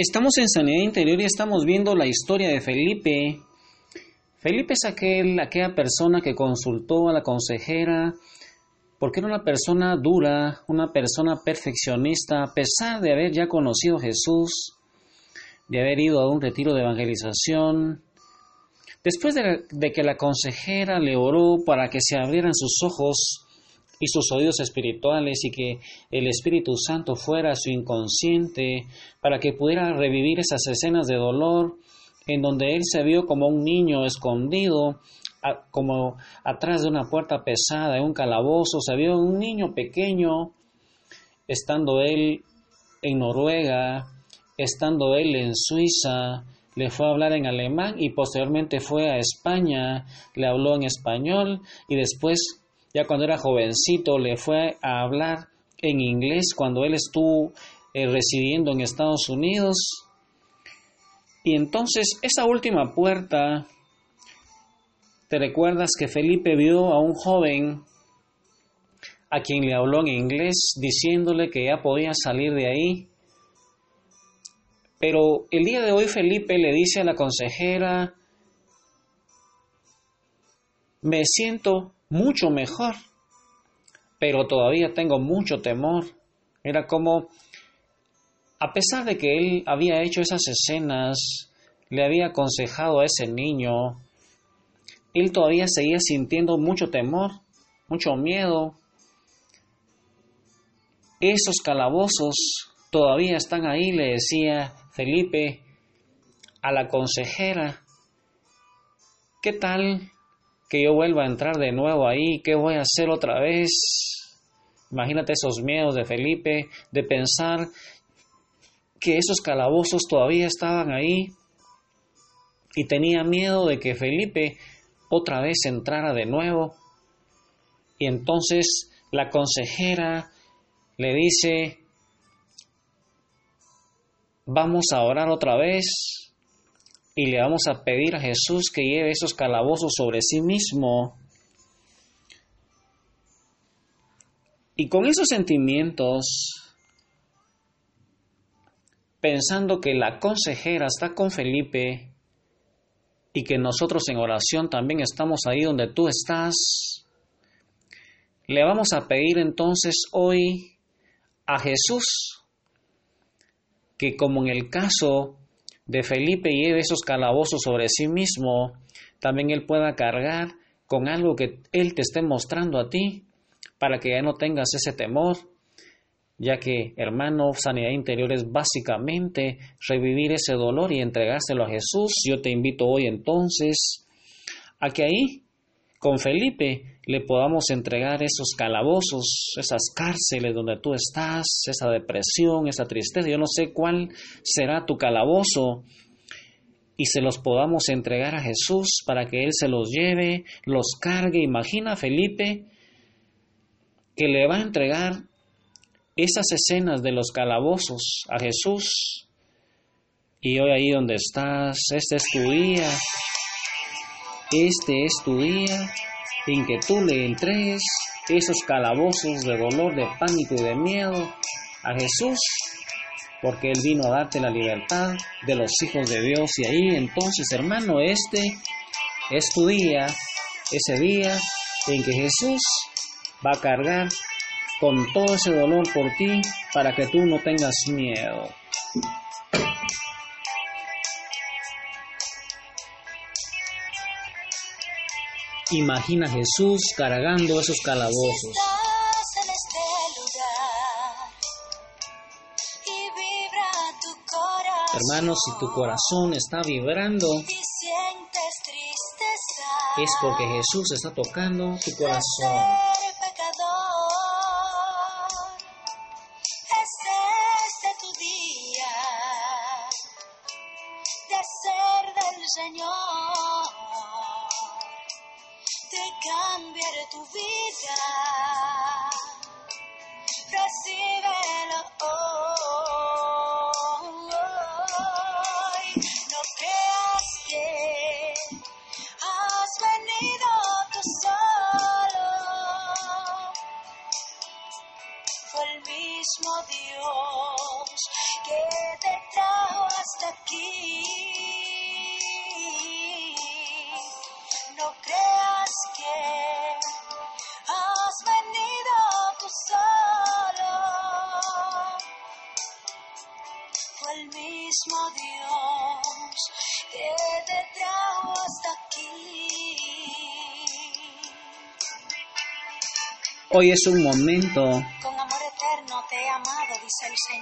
Estamos en Sanidad Interior y estamos viendo la historia de Felipe. Felipe es aquel, aquella persona que consultó a la consejera porque era una persona dura, una persona perfeccionista, a pesar de haber ya conocido a Jesús, de haber ido a un retiro de evangelización. Después de, de que la consejera le oró para que se abrieran sus ojos, y sus oídos espirituales y que el Espíritu Santo fuera su inconsciente para que pudiera revivir esas escenas de dolor en donde él se vio como un niño escondido, como atrás de una puerta pesada, en un calabozo, se vio un niño pequeño, estando él en Noruega, estando él en Suiza, le fue a hablar en alemán y posteriormente fue a España, le habló en español y después ya cuando era jovencito le fue a hablar en inglés cuando él estuvo eh, residiendo en Estados Unidos. Y entonces esa última puerta, ¿te recuerdas que Felipe vio a un joven a quien le habló en inglés diciéndole que ya podía salir de ahí? Pero el día de hoy Felipe le dice a la consejera, me siento mucho mejor, pero todavía tengo mucho temor. Era como, a pesar de que él había hecho esas escenas, le había aconsejado a ese niño, él todavía seguía sintiendo mucho temor, mucho miedo. Esos calabozos todavía están ahí, le decía Felipe a la consejera. ¿Qué tal que yo vuelva a entrar de nuevo ahí, ¿qué voy a hacer otra vez? Imagínate esos miedos de Felipe, de pensar que esos calabozos todavía estaban ahí y tenía miedo de que Felipe otra vez entrara de nuevo. Y entonces la consejera le dice, vamos a orar otra vez y le vamos a pedir a Jesús que lleve esos calabozos sobre sí mismo. Y con esos sentimientos, pensando que la consejera está con Felipe y que nosotros en oración también estamos ahí donde tú estás, le vamos a pedir entonces hoy a Jesús que como en el caso de Felipe lleve esos calabozos sobre sí mismo, también él pueda cargar con algo que él te esté mostrando a ti, para que ya no tengas ese temor, ya que, hermano, sanidad interior es básicamente revivir ese dolor y entregárselo a Jesús. Yo te invito hoy entonces a que ahí, con Felipe, le podamos entregar esos calabozos, esas cárceles donde tú estás, esa depresión, esa tristeza. Yo no sé cuál será tu calabozo y se los podamos entregar a Jesús para que Él se los lleve, los cargue. Imagina Felipe que le va a entregar esas escenas de los calabozos a Jesús. Y hoy ahí donde estás, este es tu día, este es tu día en que tú le entregues esos calabozos de dolor, de pánico y de miedo a Jesús, porque Él vino a darte la libertad de los hijos de Dios. Y ahí entonces, hermano, este es tu día, ese día en que Jesús va a cargar con todo ese dolor por ti para que tú no tengas miedo. Imagina a Jesús cargando esos calabozos. Hermanos, si tu corazón está vibrando, es porque Jesús está tocando tu corazón. tu vida. Hoy es un momento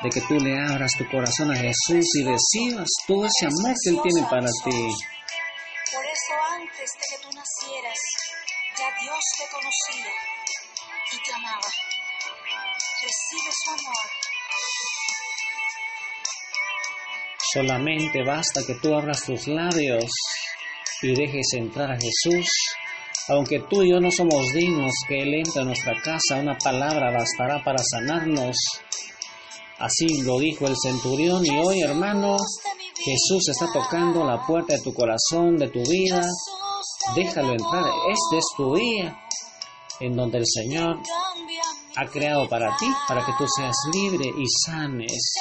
de que tú le abras tu corazón a Jesús y recibas todo ese amor que Él tiene para ti. Por eso antes de que tú nacieras, ya Dios te conocía y te amaba. Recibe su amor. Solamente basta que tú abras tus labios y dejes entrar a Jesús. Aunque tú y yo no somos dignos que Él entre a nuestra casa, una palabra bastará para sanarnos. Así lo dijo el centurión y hoy, hermano, Jesús está tocando la puerta de tu corazón, de tu vida. Déjalo entrar. Este es tu día en donde el Señor ha creado para ti, para que tú seas libre y sanes.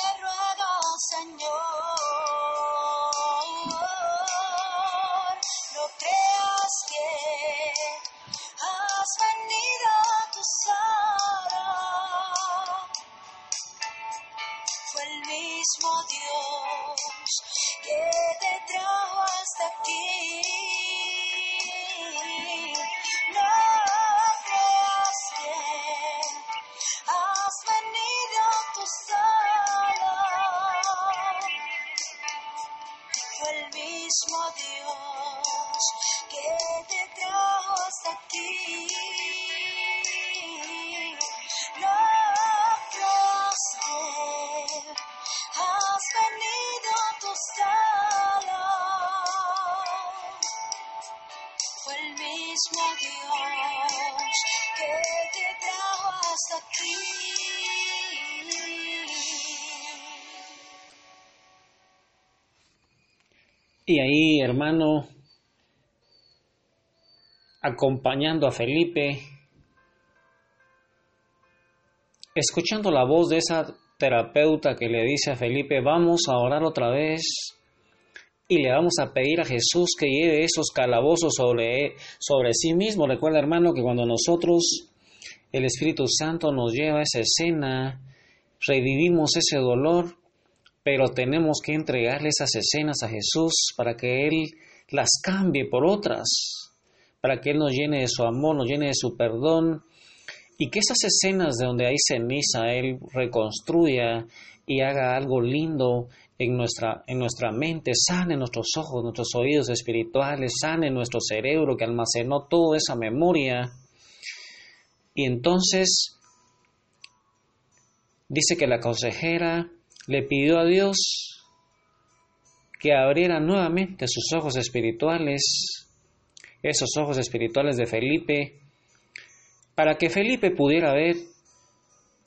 Y ahí, hermano, acompañando a Felipe, escuchando la voz de esa terapeuta que le dice a Felipe, vamos a orar otra vez y le vamos a pedir a Jesús que lleve esos calabozos sobre, sobre sí mismo. Recuerda, hermano, que cuando nosotros, el Espíritu Santo nos lleva a esa escena, revivimos ese dolor, pero tenemos que entregarle esas escenas a Jesús para que Él las cambie por otras, para que Él nos llene de su amor, nos llene de su perdón, y que esas escenas de donde hay ceniza Él reconstruya y haga algo lindo en nuestra, en nuestra mente, sane nuestros ojos, nuestros oídos espirituales, sane nuestro cerebro que almacenó toda esa memoria. Y entonces dice que la consejera le pidió a Dios que abriera nuevamente sus ojos espirituales, esos ojos espirituales de Felipe, para que Felipe pudiera ver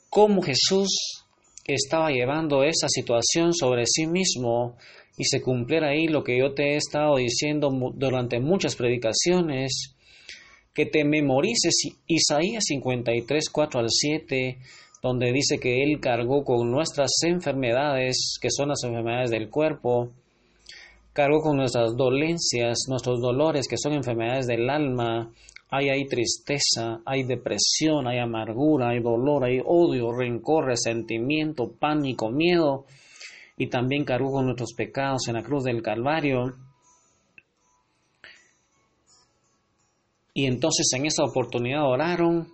cómo Jesús estaba llevando esa situación sobre sí mismo y se cumpliera ahí lo que yo te he estado diciendo durante muchas predicaciones, que te memorices Isaías 53, 4 al 7, donde dice que Él cargó con nuestras enfermedades, que son las enfermedades del cuerpo, cargó con nuestras dolencias, nuestros dolores, que son enfermedades del alma, hay, hay tristeza, hay depresión, hay amargura, hay dolor, hay odio, rencor, resentimiento, pánico, miedo, y también cargó con nuestros pecados en la cruz del Calvario. Y entonces en esa oportunidad oraron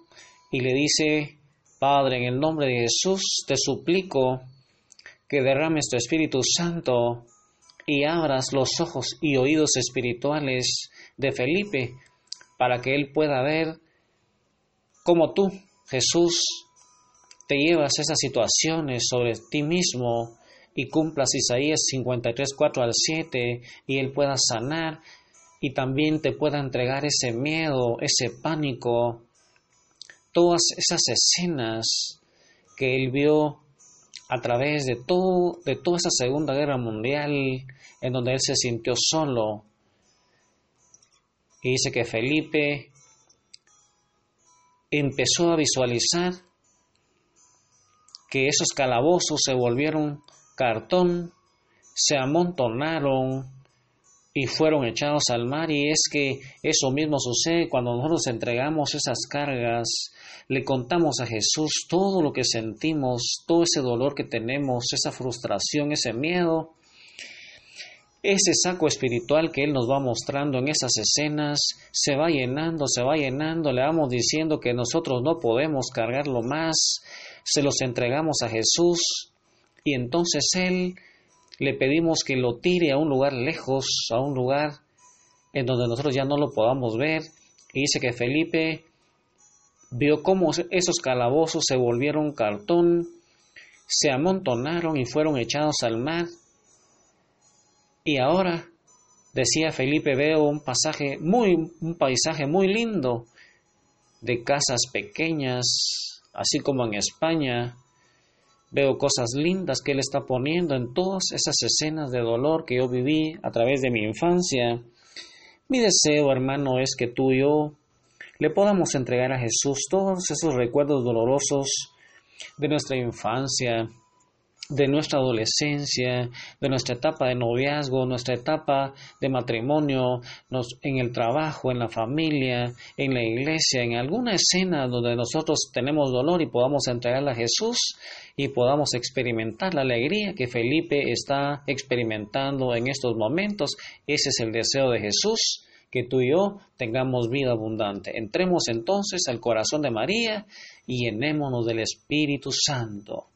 y le dice, Padre, en el nombre de Jesús te suplico que derrames tu Espíritu Santo y abras los ojos y oídos espirituales de Felipe para que él pueda ver cómo tú, Jesús, te llevas esas situaciones sobre ti mismo y cumplas Isaías 53, 4 al 7 y él pueda sanar y también te pueda entregar ese miedo, ese pánico, todas esas escenas que él vio a través de todo de toda esa Segunda Guerra Mundial en donde él se sintió solo. Y dice que Felipe empezó a visualizar que esos calabozos se volvieron cartón, se amontonaron y fueron echados al mar y es que eso mismo sucede cuando nosotros entregamos esas cargas, le contamos a Jesús todo lo que sentimos, todo ese dolor que tenemos, esa frustración, ese miedo, ese saco espiritual que Él nos va mostrando en esas escenas se va llenando, se va llenando, le vamos diciendo que nosotros no podemos cargarlo más, se los entregamos a Jesús y entonces Él le pedimos que lo tire a un lugar lejos, a un lugar en donde nosotros ya no lo podamos ver. Y dice que Felipe vio cómo esos calabozos se volvieron cartón, se amontonaron y fueron echados al mar. Y ahora, decía Felipe, veo un pasaje muy, un paisaje muy lindo de casas pequeñas, así como en España, Veo cosas lindas que Él está poniendo en todas esas escenas de dolor que yo viví a través de mi infancia. Mi deseo, hermano, es que tú y yo le podamos entregar a Jesús todos esos recuerdos dolorosos de nuestra infancia, de nuestra adolescencia, de nuestra etapa de noviazgo, nuestra etapa de matrimonio, en el trabajo, en la familia, en la iglesia, en alguna escena donde nosotros tenemos dolor y podamos entregarla a Jesús y podamos experimentar la alegría que Felipe está experimentando en estos momentos. Ese es el deseo de Jesús, que tú y yo tengamos vida abundante. Entremos entonces al corazón de María y llenémonos del Espíritu Santo.